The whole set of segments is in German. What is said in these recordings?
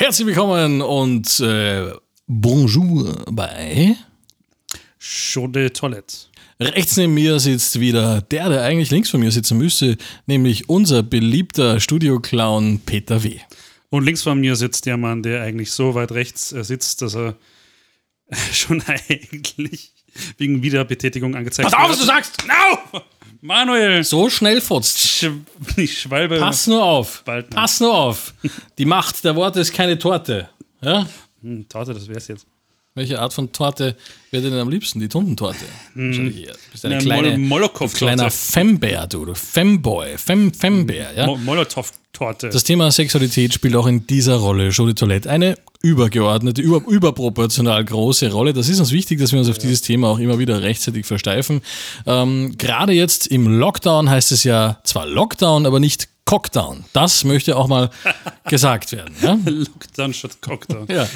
Herzlich willkommen und äh, bonjour bei Show de Toilette. Rechts neben mir sitzt wieder der, der eigentlich links von mir sitzen müsste, nämlich unser beliebter Studio-Clown Peter W. Und links von mir sitzt der Mann, der eigentlich so weit rechts äh, sitzt, dass er schon eigentlich wegen Wiederbetätigung angezeigt Pass auf, was du sagst! No! Manuel! So schnell furzt. Sch die Schwalbe. Pass nur auf. Bald. Pass nur auf. Die Macht der Worte ist keine Torte. Ja? Hm, Torte, das wär's jetzt. Welche Art von Torte wäre denn am liebsten? Die Tundentorte. Wahrscheinlich eher. Du bist ein Eine kleine, Mol- Molokow-Torte. kleiner Fembär, du. du Femboy. Fem, Fembär, ja? Mo Molotow-Torte. Das Thema Sexualität spielt auch in dieser Rolle, Show de Toilette, eine übergeordnete, über, überproportional große Rolle. Das ist uns wichtig, dass wir uns auf dieses Thema auch immer wieder rechtzeitig versteifen. Ähm, Gerade jetzt im Lockdown heißt es ja zwar Lockdown, aber nicht Cockdown. Das möchte auch mal gesagt werden. Ja? Lockdown statt Cockdown. Ja.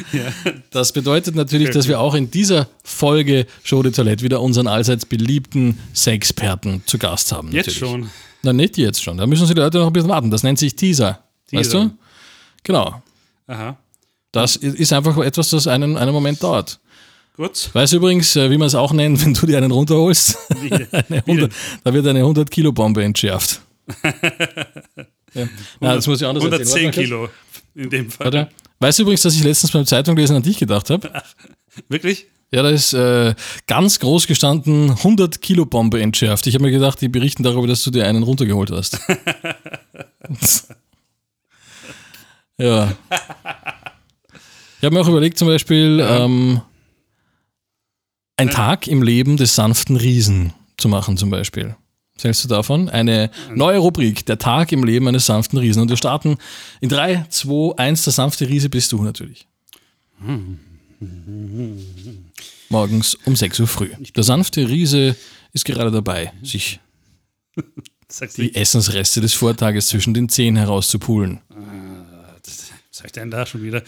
Das bedeutet natürlich, dass wir auch in dieser Folge Show de Toilette wieder unseren allseits beliebten Sexperten zu Gast haben. Jetzt natürlich. schon. Na, nicht jetzt schon. Da müssen Sie die Leute noch ein bisschen warten. Das nennt sich Teaser. Weißt Teaser. du? Genau. Aha. Das ist einfach etwas, das einen, einen Moment dauert. Gut. Weißt du übrigens, äh, wie man es auch nennt, wenn du dir einen runterholst? Wie? 100, da wird eine 100-Kilo-Bombe entschärft. Ja. Na, das muss ich anders 110 erzählen. Kilo in dem Fall. Warte. Weißt du übrigens, dass ich letztens beim Zeitunglesen an dich gedacht habe? Wirklich? Ja, da ist äh, ganz groß gestanden 100 Kilo Bombe entschärft. Ich habe mir gedacht, die berichten darüber, dass du dir einen runtergeholt hast. ja. Ich habe mir auch überlegt, zum Beispiel ähm, ein Tag im Leben des sanften Riesen zu machen, zum Beispiel. Was hältst du davon? Eine neue Rubrik, der Tag im Leben eines sanften Riesen. Und wir starten in 3, 2, 1. Der sanfte Riese bist du natürlich. Morgens um 6 Uhr früh. Der sanfte Riese ist gerade dabei, sich die Essensreste des Vortages zwischen den Zehen herauszupulen. was sagt denn da schon wieder?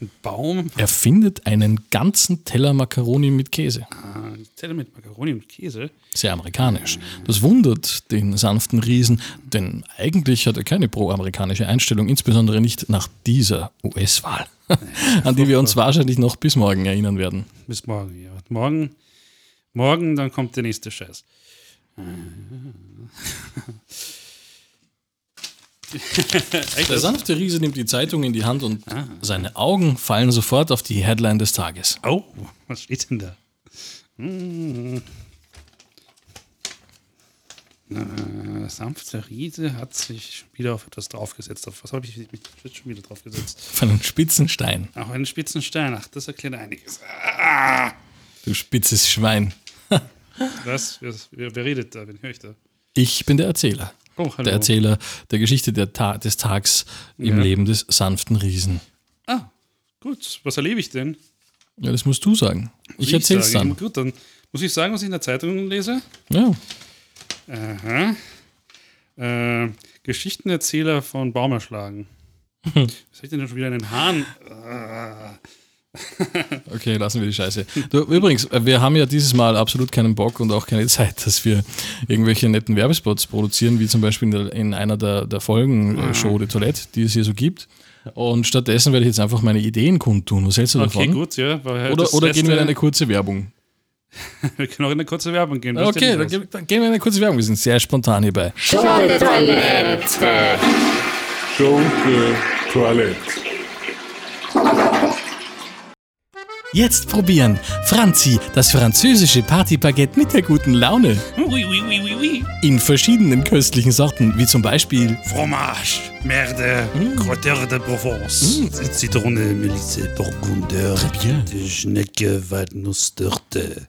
Ein Baum? Er findet einen ganzen Teller Macaroni mit Käse. Ah, Teller mit Macaroni und Käse. Sehr amerikanisch. Das wundert den sanften Riesen, denn eigentlich hat er keine pro-amerikanische Einstellung, insbesondere nicht nach dieser US-Wahl, an die wir uns wahrscheinlich noch bis morgen erinnern werden. Bis morgen, ja. Morgen, morgen, dann kommt der nächste Scheiß. Der sanfte Riese nimmt die Zeitung in die Hand und seine Augen fallen sofort auf die Headline des Tages. Oh, was steht denn da? Hm. Äh, sanfte Riese hat sich wieder auf etwas draufgesetzt. Auf was habe ich mich schon wieder draufgesetzt? Auf einen spitzen Stein. Auf einen spitzen Stein. Ach, das erklärt einiges. Ah, Du spitzes Schwein. was? Wer, wer redet da? Wen höre ich da? Ich bin der Erzähler. Oh. Der Erzähler der Geschichte der Ta des Tags im Ja. Leben des sanften Riesen. Ah, gut. Was erlebe ich denn? Ja, das musst du sagen. Ich Muss erzähl's sagen? dann. Gut, dann muss ich sagen, was ich in der Zeitung lese. Ja. Aha. Äh, Geschichtenerzähler von Baum erschlagen. Was habe ich denn schon wieder in den Haaren? Ah. Okay, lassen wir die Scheiße. Du, übrigens, äh, wir haben ja dieses Mal absolut keinen Bock und auch keine Zeit, dass wir irgendwelche netten Werbespots produzieren, wie zum Beispiel in, der, in einer der, der Folgen äh, Show de Toilette, die es hier so gibt. Und stattdessen werde ich jetzt einfach meine Ideen kundtun. Was hältst du Okay, davon? gut, ja. Oder, das oder gehen wir in eine kurze Werbung? wir können auch in eine kurze Werbung gehen. Was Okay, dann, dann gehen wir in eine kurze Werbung. Wir sind sehr spontan hierbei. Show de Toilette. Show de Toilette. Jetzt probieren. Franzi, das französische Partybaguette mit der guten Laune. Oui, oui, oui, oui, oui. In verschiedenen köstlichen Sorten, wie zum Beispiel Fromage, Merde, Crotteur de Provence, Zitrone, Melisse, Burgunder. Schnecke, Walnussdürte.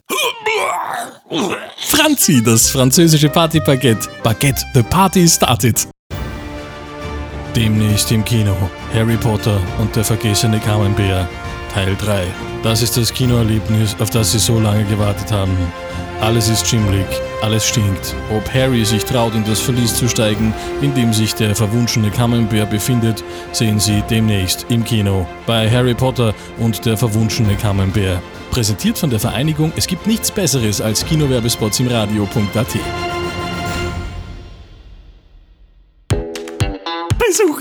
Franzi, das französische Partybaguette. Baguette, the party started. Demnächst im Kino. Harry Potter und der vergessene Kamenbär. Teil 3. Das ist das Kinoerlebnis, auf das Sie so lange gewartet haben. Alles ist schimmlig, alles stinkt. Ob Harry sich traut, in das Verlies zu steigen, in dem sich der verwunschene Kamenbär befindet, sehen Sie demnächst im Kino bei Harry Potter und der verwunschene Kamenbär. Präsentiert von der Vereinigung Es gibt nichts Besseres als Kinowerbespots im Radio.at.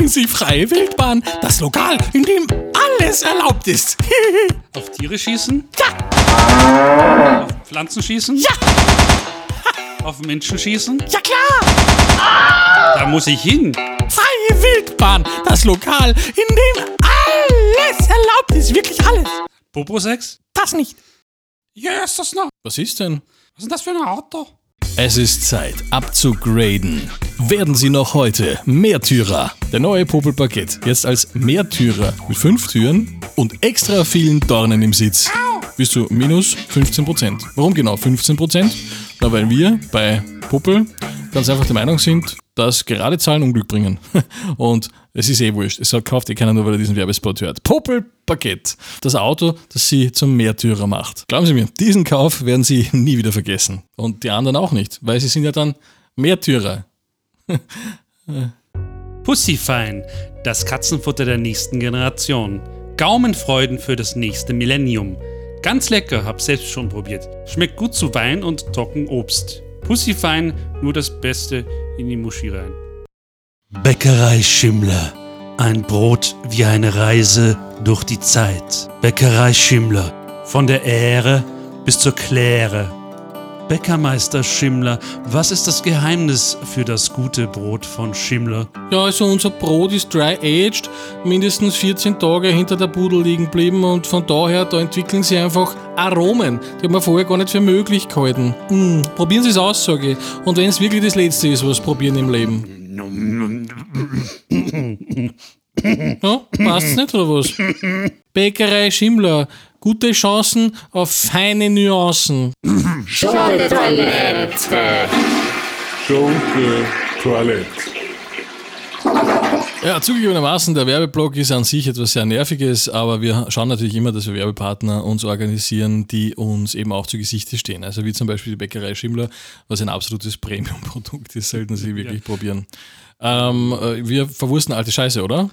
Besuchen Sie freie Wildbahn? Das Lokal, in dem alles erlaubt ist. Auf Tiere schießen? Ja. Auf Pflanzen schießen? Ja. Auf Menschen schießen? ja klar! Da muss ich hin. Freie Wildbahn, das Lokal, in dem alles erlaubt ist. Wirklich alles. Popo-Sex? Das nicht. Ja, ist das noch. Was ist denn? Was ist denn das für ein Auto? Es ist Zeit, abzugraden. Werden Sie noch heute Mehrtürer. Der neue Popel-Paket. Jetzt als Mehrtürer mit fünf Türen und extra vielen Dornen im Sitz. Bis zu minus 15%. Warum genau 15%? Na, weil wir bei Popel ganz einfach der Meinung sind, dass gerade Zahlen Unglück bringen. Und es ist eh wurscht. Es kauft eh keiner nur, weil er diesen Werbespot hört. Popel-Paket. Das Auto, das Sie zum Mehrtürer macht. Glauben Sie mir, diesen Kauf werden Sie nie wieder vergessen. Und die anderen auch nicht, weil sie sind ja dann Mehrtürer. Pussyfein, das Katzenfutter der nächsten Generation. Gaumenfreuden für das nächste Millennium. Ganz lecker, hab selbst schon probiert. Schmeckt gut zu Wein und Trockenobst. Pussyfein, nur das Beste in die Muschi rein. Bäckerei Schimmler. Ein Brot wie eine Reise durch die Zeit. Bäckerei Schimmler. Von der Ähre bis zur Kläre. Bäckermeister Schimmler, was ist das Geheimnis für das gute Brot von Schimmler? Ja, also unser Brot ist dry-aged, mindestens 14 Tage hinter der Pudel liegen geblieben und von daher, da entwickeln sie einfach Aromen. Die haben wir vorher gar nicht für möglich gehalten. Mm, probieren Sie es aus, sage ich. Und wenn es wirklich das Letzte ist, was probieren im Leben. Ja, passt's nicht, oder was? Bäckerei Schimmler. Gute Chancen auf feine Nuancen. Schunke-Toilette. Schunke Toilette. Ja, zugegebenermaßen, der Werbeblock ist an sich etwas sehr Nerviges, aber wir schauen natürlich immer, dass wir Werbepartner uns organisieren, die uns eben auch zu Gesichte stehen. Also wie zum Beispiel die Bäckerei Schimmler, was ein absolutes Premium-Produkt ist, sollten Sie wirklich probieren. Ähm, äh, wir verwursten alte Scheiße, oder?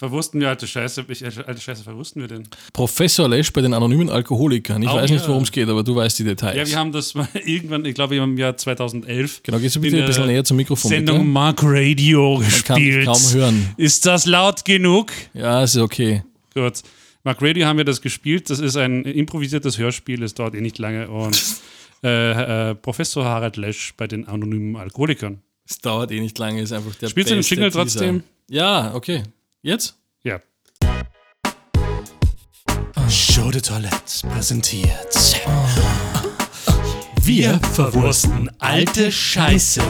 Verwursten wir alte Scheiße? Ich, alte Scheiße verwursten wir denn? Professor Lesch bei den anonymen Alkoholikern. Ich Oh, weiß nicht, worum es geht, aber du weißt die Details. Ja, wir haben das mal irgendwann, ich glaube im Jahr 2011. genau, gehst du bitte ein bisschen näher zum Mikrofon, Sendung bitte? Mark Radio Man kann gespielt. kaum hören. Ist das laut genug? Ja, ist okay. Gut. Mark Radio haben wir das gespielt. Das ist ein improvisiertes Hörspiel. Es dauert eh nicht lange. Und äh, äh, Professor Harald Lesch bei den anonymen Alkoholikern. Es dauert eh nicht lange, ist einfach der Spielst du den Jingle trotzdem? Ja, okay. Jetzt? Ja. Show de Toilette präsentiert. Wir verwursten alte Scheiße.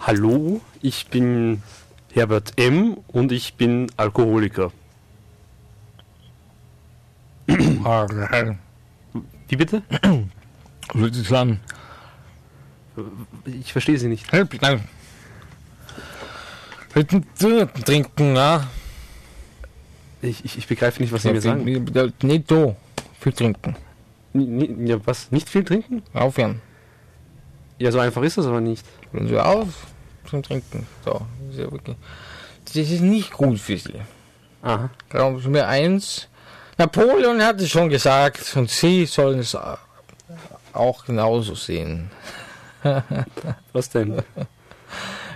Hallo, ich bin Herbert M. und ich bin Alkoholiker. Wie bitte? Es an? Ich verstehe Sie nicht. Trinken, ja? Ich, ich, ich begreife nicht, was Sie mir sagen. Nicht so. Viel trinken. Ni- Ja, was? Nicht viel trinken? Aufhören. Ja, so einfach ist das aber nicht. Hören Sie auf zum Trinken. So. Das ist, ja wirklich, das ist nicht gut für Sie. Aha. Glauben Sie mir eins. Napoleon hat es schon gesagt und Sie sollen es auch genauso sehen. Was denn?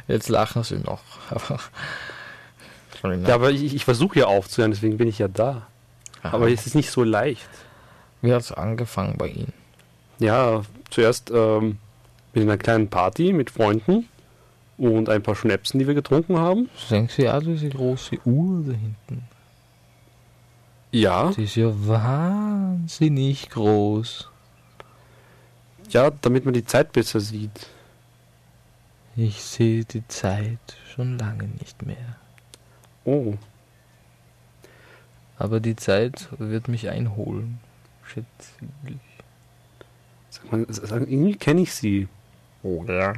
Jetzt lachen Sie noch. Ja, aber ich, ich versuche ja aufzuhören, deswegen bin ich ja da. Aber es ist nicht so leicht. Wie hat es angefangen bei Ihnen? Ja, zuerst ähm, mit einer kleinen Party mit Freunden und ein paar Schnäpsen, die wir getrunken haben. Sehen Sie ja diese große Uhr da hinten? Ja, Die ist ja wahnsinnig groß. ja, damit man die Zeit besser sieht. Ich sehe die Zeit schon lange nicht mehr. Oh, Aber die Zeit wird mich einholen. Schätze ich. sag mal, sag, irgendwie kenne ich Sie. Oh ja.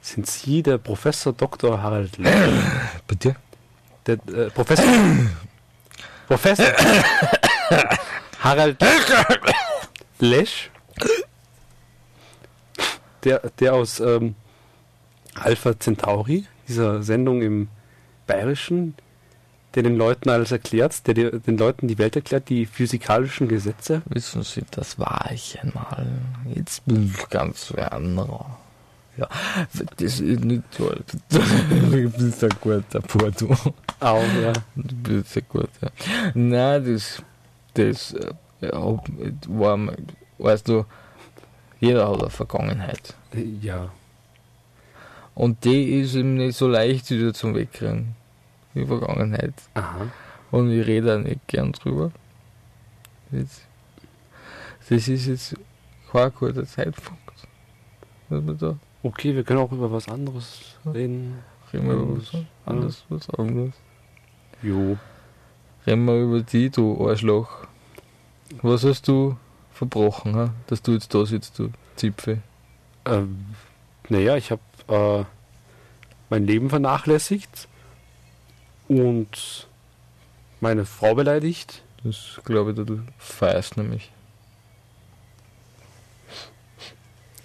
Sind Sie der Professor Dr. Harald Lesch? Bitte? Der äh, Professor. Professor Harald Lesch? Der, der aus ähm, Alpha Centauri, dieser Sendung im Bayerischen, der den Leuten alles erklärt, der den Leuten die Welt erklärt, die physikalischen Gesetze. Wissen Sie, das war ich einmal. Jetzt bin ich ganz wer anderer. Ja, das ist nicht toll. Du bist ein guter Porto. Auch, ja. Du bist ein guter. Nein, das, das äh, war, weißt du, jeder hat eine Vergangenheit. Ja. Und die ist eben nicht so leicht wieder zum Wegkriegen. Die Vergangenheit. Aha. Und ich rede auch nicht gern drüber. Das, das ist jetzt kein guter Zeitpunkt. Okay, wir können auch über was anderes reden. reden wir über was anderes, was anderes. Jo. Reden wir über die, du Arschloch. Was hast du verbrochen, ha? dass du jetzt da sitzt, du Zipfel? Ähm, naja, ich habe äh, mein Leben vernachlässigt und meine Frau beleidigt. Das glaube ich, du feierst nämlich.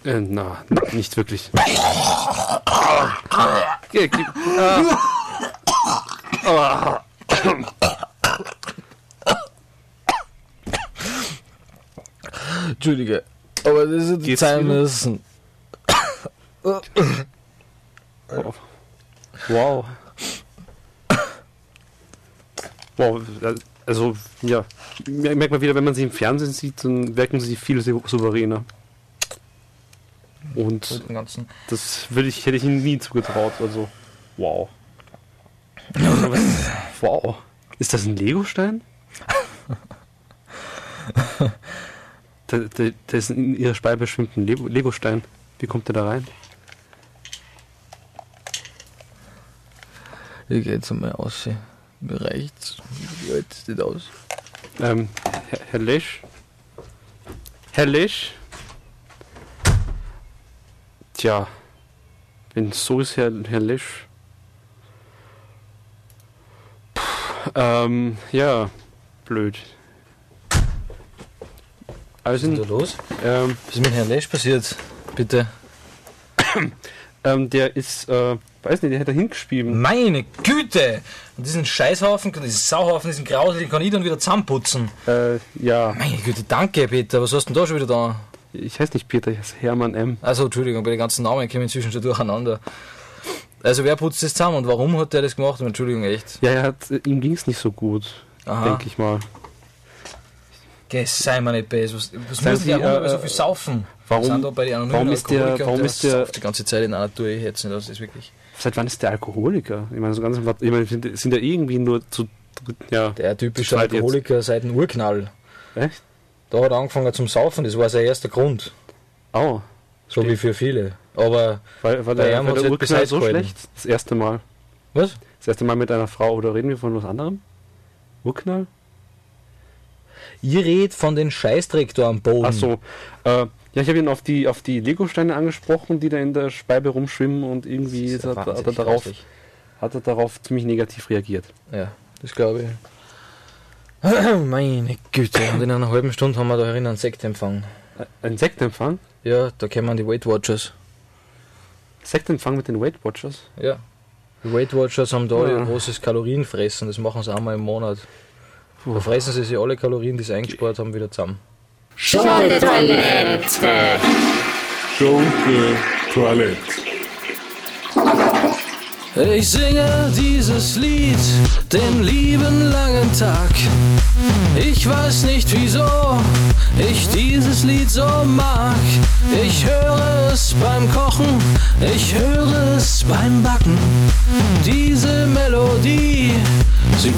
Äh, na, nicht wirklich. Entschuldige, aber das ist die Zeit müssen. Wow. Wow, also, ja. Merkt man wieder, wenn man sie im Fernsehen sieht, dann wirken sie viel sou- souveräner. Und das würde ich, hätte ich ihnen nie zugetraut. Also, wow. wow. Ist das ein Legostein? da, da, da ist in ihrer Speibe schwimmt ein Lego- Legostein. Wie kommt der da rein? Ich geh jetzt einmal aus. Mir reicht's. Wie alt das aus? Ähm, Herr, Herr Lesch? Herr Lesch? Tja, wenn so ist, Herr, Herr Lesch. Puh, ähm, ja, blöd. Also, Was ist denn da los? ähm, Was ist mit Herrn Lesch passiert? Bitte. ähm, der ist, äh, weiß nicht, der hat da hingespielt. Meine Güte! Und diesen Scheißhaufen, diesen Sauhaufen, diesen Grausel, den kann ich dann wieder zusammenputzen. Äh, ja, Meine Güte, danke Peter. Was hast du denn da schon wieder da? ich heiße nicht Peter, ich heiße Hermann M. Also, Entschuldigung, bei den ganzen Namen kommen inzwischen schon durcheinander. Also, wer putzt das zusammen und warum hat der das gemacht? Entschuldigung, echt. Ja, er hat, äh, ihm ging es nicht so gut, denke ich mal. Geh, sei mal nicht böse. Was, was muss der Hunde äh, so viel saufen? warum- da warum ist der- warum ist der- die ganze Zeit in einer Tour, ich hätte nicht, das ist wirklich. Seit wann ist der Alkoholiker? Ich meine, so ganz, ich meine, sind, sind ja irgendwie nur zu, ja. Der typische zweit jetzt. Alkoholiker seit dem Urknall. Echt? Da hat er angefangen zum Saufen, das war sein erster Grund. Oh, So wie für viele. Aber, war, Bei der, hat's der Urknall so Bescheid schlecht? Das erste Mal. was? Das erste Mal mit einer Frau, oder reden wir von was anderem? Urknall? Ihr redet von den Scheißdreck da am Boden. Ach so. Äh, ja, ich habe ihn auf die, auf die Legosteine angesprochen, die da in der Speibe rumschwimmen und irgendwie hat, hat, er darauf, hat er darauf ziemlich negativ reagiert. Ja, das glaube ich. Meine Güte, und in einer halben Stunde haben wir da herinnen einen Sektempfang. Äh, Ein Sektempfang? Ja, da kommen die Weight Watchers. Sektempfang mit den Weight Watchers? Ja. Die Weight Watchers haben da Ja. ihr großes Kalorienfressen, das machen sie einmal im Monat. Da fressen sie sich alle Kalorien, die sie eingespart haben, wieder zusammen. Schunke-Toilette. Schunke Toilette. Ich singe dieses Lied den lieben langen Tag. Ich weiß nicht wieso ich dieses Lied so mag. Ich höre es beim Kochen, ich höre es beim Backen. Diese Melodie,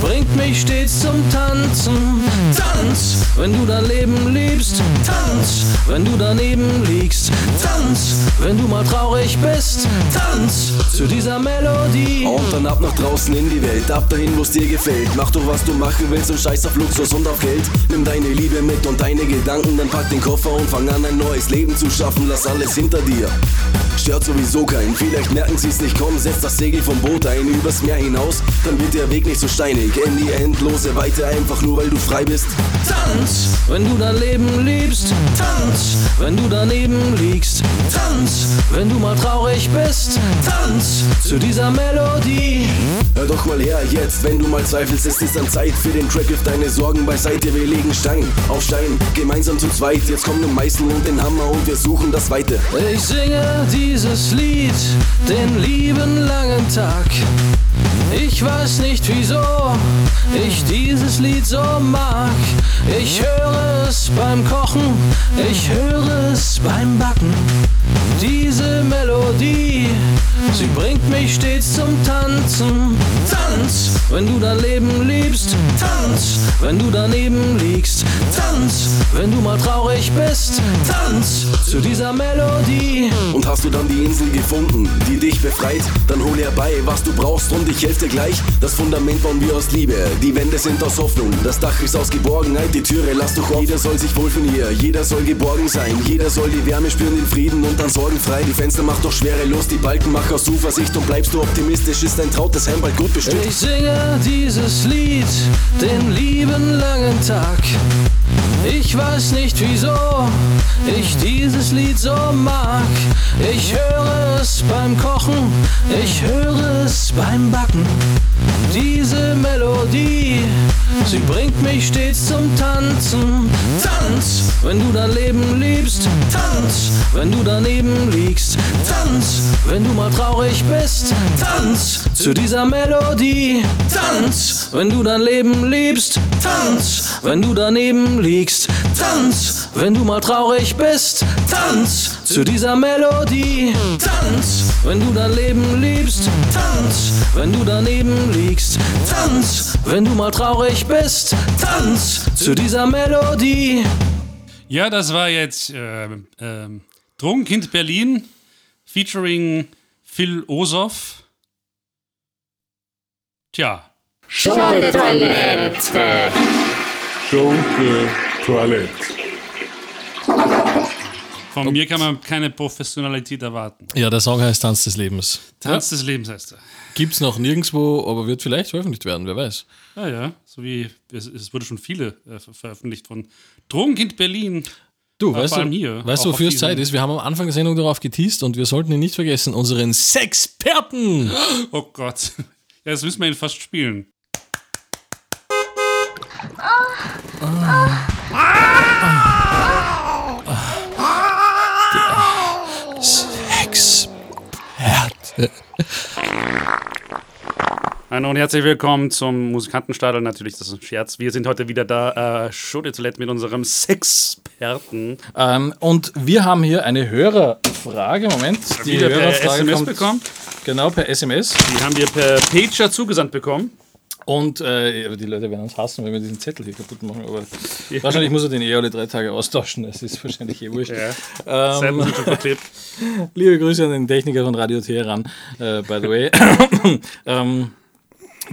bringt mich stets zum Tanzen. Tanz, wenn du dein Leben liebst. Tanz, wenn du daneben liegst. Tanz, wenn du mal traurig bist. Tanz zu dieser Melodie. Und dann ab nach draußen in die Welt, ab dahin, wo's dir gefällt. Mach doch, was du machen willst und scheiß auf Luxus und auf Geld. Nimm deine Liebe mit und deine Gedanken, dann pack den Koffer und fang an, ein neues Leben zu schaffen. Lass alles hinter dir. Stört sowieso keinen, vielleicht merken sie's nicht kommen. Setz das Segel vom Boot ein, übers Meer hinaus, dann wird der Weg nicht so steinig. Weg in die endlose Weite, einfach nur weil du frei bist. Tanz, wenn du dein Leben liebst. Tanz, wenn du daneben liegst. Tanz, wenn du mal traurig bist. Tanz zu dieser Melodie. Hör doch mal her, jetzt, wenn du mal zweifelst, es ist dann Zeit für den Track, wirf deine Sorgen beiseite, wir legen Stein auf Stein, gemeinsam zu zweit, jetzt kommen den Meißel und den Hammer und wir suchen das Weite. Ich singe dieses Lied den lieben langen Tag. Ich weiß nicht wieso ich dieses Lied so mag. Ich höre es beim Kochen, ich höre es beim Backen. Diese Melodie, sie bringt mich stets zum Tanzen. Tanz, wenn du dein Leben liebst. Tanz, wenn du daneben liegst. Tanz, wenn du mal traurig bist. Tanz zu dieser Melodie. Und hast du dann die Insel gefunden, die dich befreit, dann hol herbei, was du brauchst und ich helfe dir gleich. Das Fundament bauen wir aus Liebe, die Wände sind aus Hoffnung, das Dach ist aus Geborgenheit, die Türe lass doch offen. Jeder soll sich wohlfühlen hier, jeder soll geborgen sein, jeder soll die Wärme spüren, den Frieden und dann sorgenfrei. Die Fenster macht doch schwere los, die Balken mach aus Zuversicht und bleibst du optimistisch, ist dein trautes Heim bald gut bestimmt. Ich singe dieses Lied den lieben langen Tag. Ich weiß nicht wieso ich dieses Lied so mag. Ich höre es beim Kochen, ich höre es beim Backen. Diese Melodie, sie bringt mich stets zum Tanzen. Tanz, wenn du dein Leben liebst. Tanz, wenn du daneben liegst. Tanz, wenn du mal traurig bist. Tanz zu dieser Melodie. Tanz, wenn du dein Leben liebst. Tanz, wenn du daneben liegst. Tanz, wenn du mal traurig bist. Tanz zu dieser Melodie. Tanz, wenn du dein Leben liebst. Tanz, wenn du daneben liegst. Tanz, wenn du mal traurig bist. Tanz zu dieser Melodie. Ja, das war jetzt äh, äh, Drogenkind Berlin featuring Phil Osoff. Tja, Showtoilette. Schunke Toilette. Von mir kann man keine Professionalität erwarten. Ja, der Song heißt Tanz des Lebens. Tanz des Lebens heißt er. Gibt's noch nirgendwo, aber wird vielleicht veröffentlicht werden, wer weiß. Ja, ja, so wie es, es wurde schon viele äh, ver- veröffentlicht von Drogenkind Berlin. Du, Aber weißt du, hier, weißt du, wofür es Zeit ist? Wir haben am Anfang der Sendung darauf geteased und wir sollten ihn nicht vergessen, unseren Sexperten. Oh Gott. Ja, das müssen wir ihn fast spielen. Sexperte. Hallo und herzlich willkommen zum Musikantenstadel. Natürlich, das ist ein Scherz. Wir sind heute wieder da, äh, Show de Toilette mit unserem Sexperten. Ähm, und wir haben hier eine Hörerfrage. Moment, die Wieder per Hörerfrage SMS kommt bekommen. genau per SMS. Die haben wir per Pager zugesandt bekommen. Und äh, die Leute werden uns hassen, wenn wir diesen Zettel hier kaputt machen. Aber wahrscheinlich muss er den eh alle drei Tage austauschen. Das ist wahrscheinlich eh wurscht. Ja. Ähm, liebe Grüße an den Techniker von Radio Teheran, äh, by the way. ähm,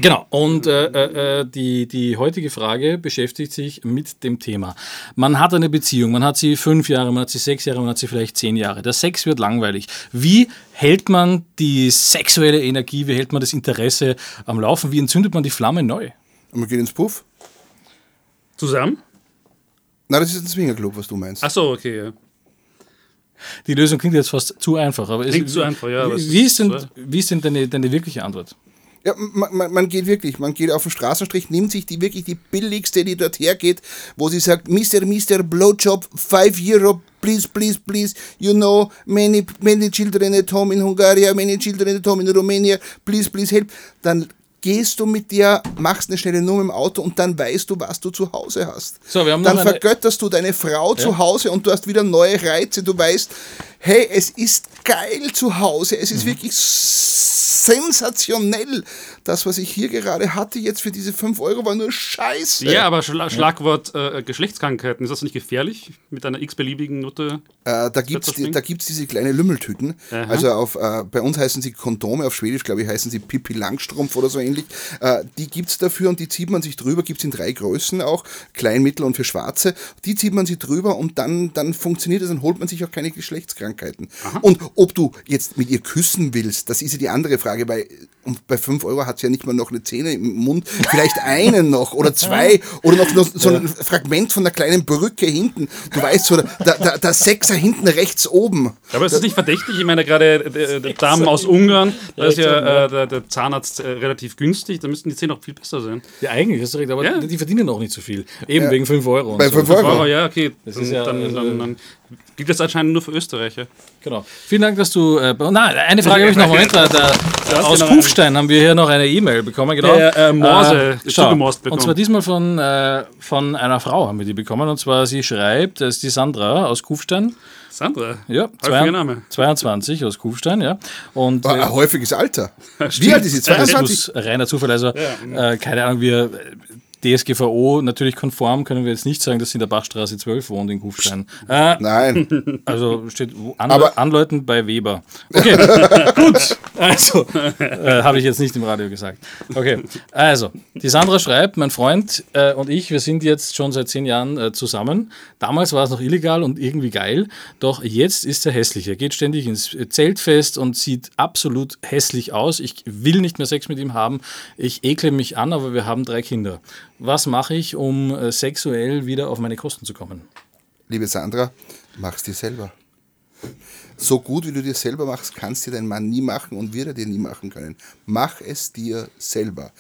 Genau, und äh, äh, äh, die, die heutige Frage beschäftigt sich mit dem Thema. Man hat eine Beziehung, man hat sie fünf Jahre, man hat sie sechs Jahre, man hat sie vielleicht zehn Jahre. Der Sex wird langweilig. Wie hält man die sexuelle Energie, wie hält man das Interesse am Laufen, wie entzündet man die Flamme neu? Und man geht ins Puff. Zusammen? Na, das ist ein Swingerclub, was du meinst. Achso, okay. Ja. Die Lösung klingt jetzt fast zu einfach. Aber es- Klingt zu einfach, ja, es Wie, wie, ist ist denn, so. wie ist denn deine, deine wirkliche Antwort? Ja, man, man, geht wirklich, man geht auf den Straßenstrich, nimmt sich die wirklich die billigste, die dort hergeht, wo sie sagt, Mr. Mr. Blowjob, 5 Euro, please, please, please, you know, many, many children at home in Hungary, many children at home in Romania, please, please help. Dann gehst du mit dir, machst eine schnelle Nummer im Auto und dann weißt du, was du zu Hause hast. So, wir haben noch dann vergötterst du deine Frau zu Hause und du hast wieder neue Reize. Du weißt, hey, es ist geil zu Hause. Es Mhm. ist wirklich sensationell. Das, was ich hier gerade hatte, jetzt für diese 5 Euro, war nur Scheiße. Ja, aber Schla Schlagwort äh, Geschlechtskrankheiten, ist das nicht gefährlich mit einer x-beliebigen Nutte? Äh, da gibt es gibt's diese kleine Lümmeltüten. Aha. Also auf, äh, bei uns heißen sie Kondome, auf Schwedisch glaube ich heißen sie Pippi Langstrumpf oder so ähnlich. Äh, die gibt es dafür und die zieht man sich drüber, gibt es in drei Größen auch, klein, mittel und für Schwarze. Die zieht man sich drüber und dann, dann funktioniert es, dann holt man sich auch keine Geschlechtskrankheiten. Und ob du jetzt mit ihr küssen willst, das ist ja die andere Frage, weil bei 5 Euro hat sie ja nicht mal noch eine Zähne im Mund, vielleicht einen noch oder zwei oder noch, noch so ein Fragment von einer kleinen Brücke hinten. Du weißt so, der, der, der Sechser hinten rechts oben. Aber ist das nicht verdächtig? Ich meine, gerade äh, Damen aus Ungarn, da ist ja äh, der, der Zahnarzt äh, relativ günstig, da müssten die Zähne auch viel besser sein. Ja, eigentlich hast du recht, aber Ja. die verdienen auch nicht so viel. Eben Ja. wegen 5 Euro. Bei so. 5 Euro. Aber ja, okay, Das dann, ist ja, dann, also- dann, dann gilt das anscheinend nur für Österreicher. Genau. Vielen Dank, dass du. Äh, na, eine Frage habe ich noch. Moment, da, da, aus genau. Kufstein haben wir hier noch eine E-Mail bekommen. Genau. Ja, ja, äh, Morse, schau. zugemorst bekommen. Und zwar diesmal von, äh, von einer Frau haben wir die bekommen. Und zwar, sie schreibt, das ist die Sandra aus Kufstein. Sandra, Ja, häufiger Name. 22 aus Kufstein, ja. Und War äh, ein häufiges Alter. Wie alt ist sie? das 22? muss reiner Zufall. Also, äh, keine Ahnung, wir DSGVO natürlich konform können wir jetzt nicht sagen, dass sie in der Bachstraße 12 wohnt in Kufstein. Äh, Nein. also steht Anle Aber- Anleuten bei Weber. Okay, gut. Also, äh, habe ich jetzt nicht im Radio gesagt. Okay, also, die Sandra schreibt, mein Freund äh, und ich, wir sind jetzt schon seit zehn Jahren äh, zusammen. Damals war es noch illegal und irgendwie geil, doch jetzt ist er hässlich. Er geht ständig ins Zeltfest und sieht absolut hässlich aus. Ich will nicht mehr Sex mit ihm haben. Ich ekle mich an, aber wir haben drei Kinder. Was mache ich, um äh, sexuell wieder auf meine Kosten zu kommen? Liebe Sandra, mach's dir selber. So gut wie du dir selber machst, kannst dir dein Mann nie machen und wird er dir nie machen können. Mach es dir selber.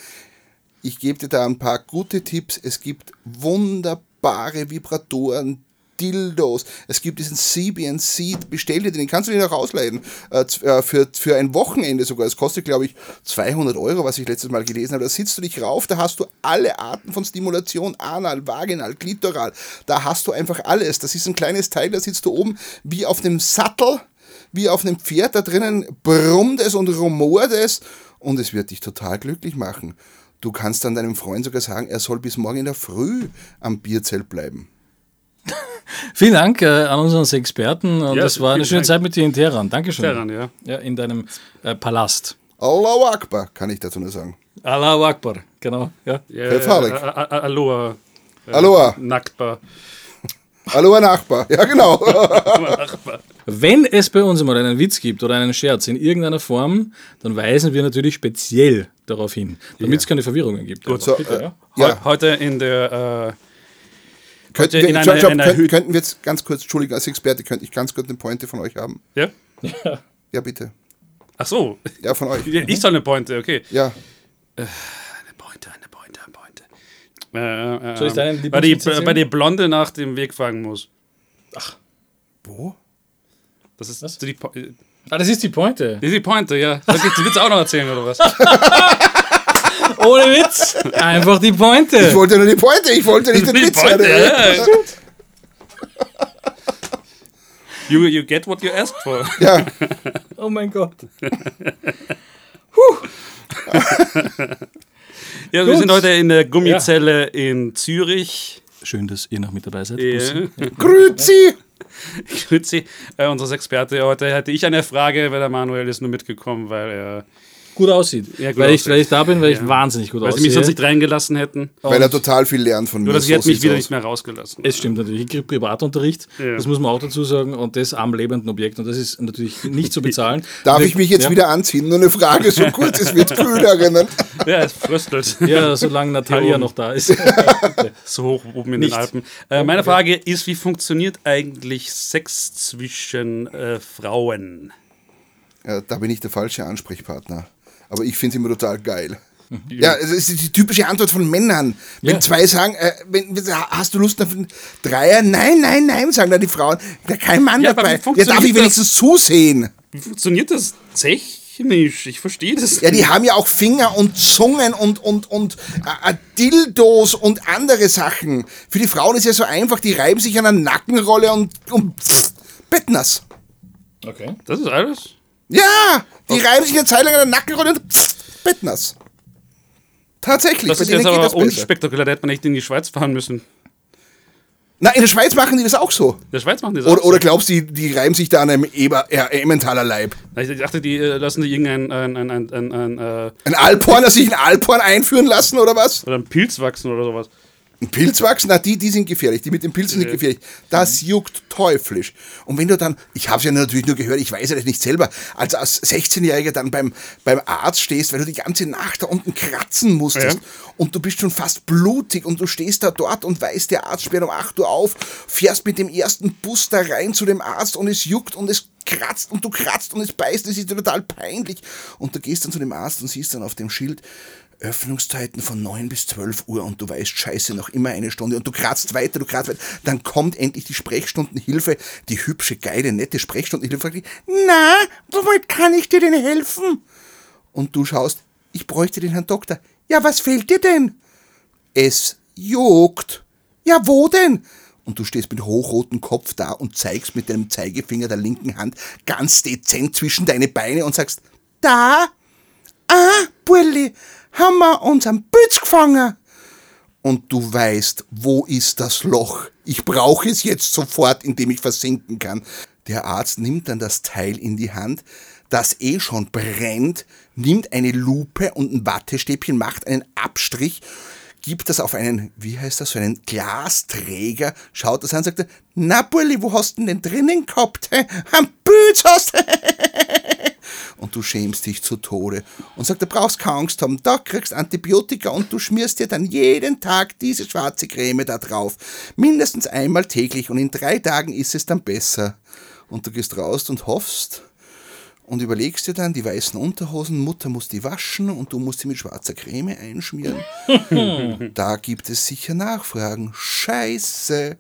Ich gebe dir da ein paar gute Tipps. Es gibt wunderbare Vibratoren, Dildos. Es gibt diesen CBN Seed. Bestell dir den, den kannst du dir noch ausleihen. Äh, äh, für, für ein Wochenende sogar. Es kostet, glaube ich, 200 Euro, was ich letztes Mal gelesen habe. Da sitzt du dich rauf, da hast du alle Arten von Stimulation, anal, vaginal, klitoral. Da hast du einfach alles. Das ist ein kleines Teil, da sitzt du oben wie auf einem Sattel, wie auf einem Pferd. Da drinnen brummt es und rumort es und es wird dich total glücklich machen. Du kannst dann deinem Freund sogar sagen, er soll bis morgen in der Früh am Bierzelt bleiben. Vielen Dank äh, an unseren Experten und Ja, das war eine schöne Dank. Zeit mit dir in Teheran. Dankeschön. Teheran, ja. Ja, in deinem äh, Palast. Allahu Akbar, kann ich dazu nur sagen. Allahu Akbar, genau. Ja. Äh, äh, äh, Aloha. Äh, Aloha. Nacktbar. Hallo, Nachbar. Ja, genau. Wenn es bei uns mal einen Witz gibt oder einen Scherz in irgendeiner Form, dann weisen wir natürlich speziell darauf hin, damit es keine Verwirrungen gibt. Gut, so, bitte, äh, ja. Ja. Heu- Heute in der. Äh, Könnten in wir, einer- stopp, einer könnten, könnten wir jetzt ganz kurz, Entschuldigung, als Experte, könnte ich ganz kurz eine Pointe von euch haben? ja? Ja, bitte. Ach so. Ja, von euch. Ich soll eine Pointe, okay. Ja. Eine Pointe, eine Pointe, eine Pointe. Äh, äh, Soll ich deinen bei, die, bei die Blonde nach dem Weg fragen muss. Wo? Das ist so die, äh, Ah, das ist die Pointe. das ist die Pointe, ja. Ich den Witz auch noch erzählen oder was? Ohne Witz. Einfach die Ich Pointe. wollte nur die Pointe, ich wollte nicht den Die Witz Pointe, hören. ja. You, you get what you asked for. Ja, Oh mein Gott. Ja, wir Gut. sind heute in der Gummizelle in Zürich. Schön, dass ihr noch mit dabei seid. Bussi. Grüezi. Grüezi, äh, unser Experte. Heute hatte ich eine Frage, weil der Manuel ist nur mitgekommen, weil er Gut aussieht. Ja, gut weil, ich, aussieht. weil ich da bin, weil ich Ja. wahnsinnig gut weil sie aussehe. mich sonst nicht reingelassen hätten. Weil er total viel lernt von mir. Nur, dass sie so hätten mich wieder aus. nicht mehr rausgelassen. Es stimmt natürlich. Ich kriege Privatunterricht, Ja. das muss man auch dazu sagen, und das am lebenden Objekt. Und das ist natürlich nicht zu bezahlen. Darf ich mich jetzt ja, wieder anziehen? Nur eine Frage, so kurz, es wird kühl darin. Ja, es fröstelt. Ja, solange Natalia noch da ist. so hoch oben in Nicht. den Alpen. Äh, meine Frage ist, wie funktioniert eigentlich Sex zwischen äh, Frauen? Ja, da bin ich der falsche Ansprechpartner. Aber ich finde es immer total geil. Ja, es ist die typische Antwort von Männern. Wenn Ja. zwei sagen, äh, wenn, hast du Lust auf einen Dreier? Nein, nein, nein, sagen dann die Frauen. Da kein Mann Ja, dabei. Ja, darf ich das? wenigstens zusehen? Wie funktioniert das technisch? Ich verstehe das. Ja, die haben ja auch Finger und Zungen und, und, und äh, äh, Dildos und andere Sachen. Für die Frauen ist ja so einfach, die reiben sich an einer Nackenrolle und, und pff, bettnass. Okay. Das ist alles? Ja, die reiben sich eine Zeit lang an der Nackenrolle und pff, bettnass. Tatsächlich, Das ist jetzt aber unspektakulär. Da hätte man echt in die Schweiz fahren müssen. Na, in der Schweiz machen die das auch so. In der Schweiz machen die das Oder, auch oder so. glaubst du, die, die reiben sich da an einem Eber, äh, Emmentaler Leib? Ich dachte, die äh, lassen sich irgendein ein, ein, ein, ein, ein, äh, Ein Alporn, dass sich ein Alporn einführen lassen oder was? oder ein Pilz wachsen oder sowas. Ein Pilzwachs? Na, die, die sind gefährlich. Die mit den Pilzen sind gefährlich. Das juckt teuflisch. Und wenn du dann, ich habe es ja natürlich nur gehört, ich weiß ja das nicht selber, als als 16-Jähriger dann beim, beim Arzt stehst, weil du die ganze Nacht da unten kratzen musstest und du bist schon fast blutig und du stehst da dort und weißt, der Arzt sperrt um 8 Uhr auf, fährst mit dem ersten Bus da rein zu dem Arzt und es juckt und es kratzt und du kratzt und es beißt, es ist total peinlich. Und du gehst dann zu dem Arzt und siehst dann auf dem Schild, Öffnungszeiten von 9 bis 12 Uhr und du weißt, scheiße, noch immer eine Stunde und du kratzt weiter, du kratzt weiter. Dann kommt endlich die Sprechstundenhilfe, die hübsche, geile, nette Sprechstundenhilfe, fragt dich, na, womit kann ich dir denn helfen? Und du schaust, ich bräuchte den Herrn Doktor. Ja, was fehlt dir denn? Es juckt. Ja, wo denn? Und du stehst mit hochrotem Kopf da und zeigst mit deinem Zeigefinger der linken Hand ganz dezent zwischen deine Beine und sagst, da? Ah, Bulli, haben wir unseren Bütz gefangen. Und du weißt, wo ist das Loch? Ich brauche es jetzt sofort, indem ich versinken kann. Der Arzt nimmt dann das Teil in die Hand, das eh schon brennt, nimmt eine Lupe und ein Wattestäbchen, macht einen Abstrich, gibt das auf einen, wie heißt das, so einen Glasträger, schaut das an und sagt, na Bulli, wo hast du denn drinnen gehabt? Am Bütz hast du und du schämst dich zu Tode und sagt, du brauchst keine Angst haben, da kriegst Antibiotika und du schmierst dir dann jeden Tag diese schwarze Creme da drauf. Mindestens einmal täglich und in drei Tagen ist es dann besser. Und du gehst raus und hoffst und überlegst dir dann, die weißen Unterhosen, Mutter muss die waschen und du musst sie mit schwarzer Creme einschmieren. da gibt es sicher Nachfragen. Scheiße.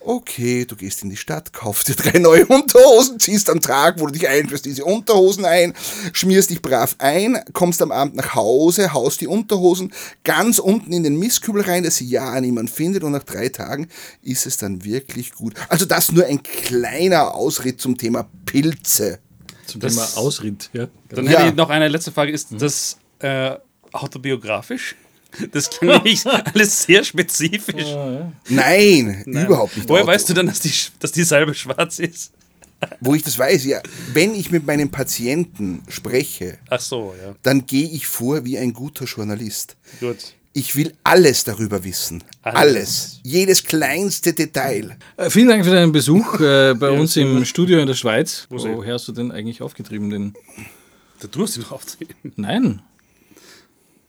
Okay, du gehst in die Stadt, kaufst dir drei neue Unterhosen, ziehst am Tag, wo du dich einschmierst, diese Unterhosen ein, schmierst dich brav ein, kommst am Abend nach Hause, haust die Unterhosen ganz unten in den Mistkübel rein, dass sie ja niemand findet und nach drei Tagen ist es dann wirklich gut. Also das nur ein kleiner Ausritt zum Thema Pilze. Zum Das- Thema Ausritt, ja. Dann Ja. hätte ich noch eine letzte Frage. Ist das äh, autobiografisch? Das klingt nämlich alles sehr spezifisch. Nein, überhaupt nicht. Woher Auto. weißt du dann, dass die, dass die Salbe schwarz ist? Wo ich das weiß, ja, wenn ich mit meinem Patienten spreche, Ach so, ja. dann gehe ich vor wie ein guter Journalist. Gut. Ich will alles darüber wissen. Alles. Alles. Jedes kleinste Detail. Äh, vielen Dank für deinen Besuch äh, bei uns sehr im. Studio in der Schweiz. Wo Woher hast du denn eigentlich aufgetrieben? Den? Du hast ihn noch auftreten. Nein.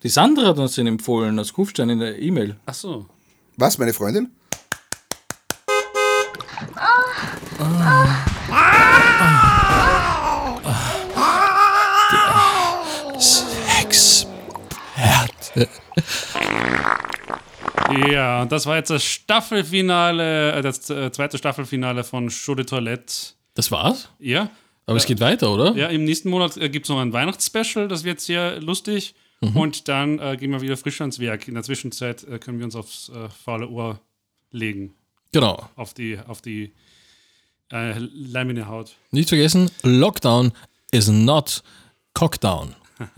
Die Sandra hat uns den empfohlen als Kufstein in der E-Mail. Ach so. Was, meine Freundin? Ja, und das war jetzt das Staffelfinale, äh, das äh, zweite Staffelfinale von Show de Toilette. Das war's? Ja. Aber es geht weiter, oder? Ja, im nächsten Monat äh, gibt es noch ein Weihnachtsspecial, das wird sehr lustig. Und dann äh, gehen wir wieder frisch ans Werk. In der Zwischenzeit äh, können wir uns aufs äh, faule Ohr legen. Genau. Auf die, auf die äh, leimende Haut. Nicht vergessen, Lockdown is not Cockdown.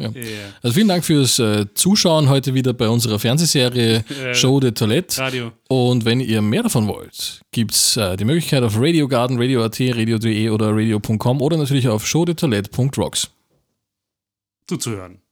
Ja. Ja. Also vielen Dank fürs äh, Zuschauen heute wieder bei unserer Fernsehserie Show de Toilette. Radio. Und wenn ihr mehr davon wollt, gibt es äh, die Möglichkeit auf Radio Garden, Radio.at, Radio.de oder Radio.com oder natürlich auf showdetoilette.rocks. Zuzuhören.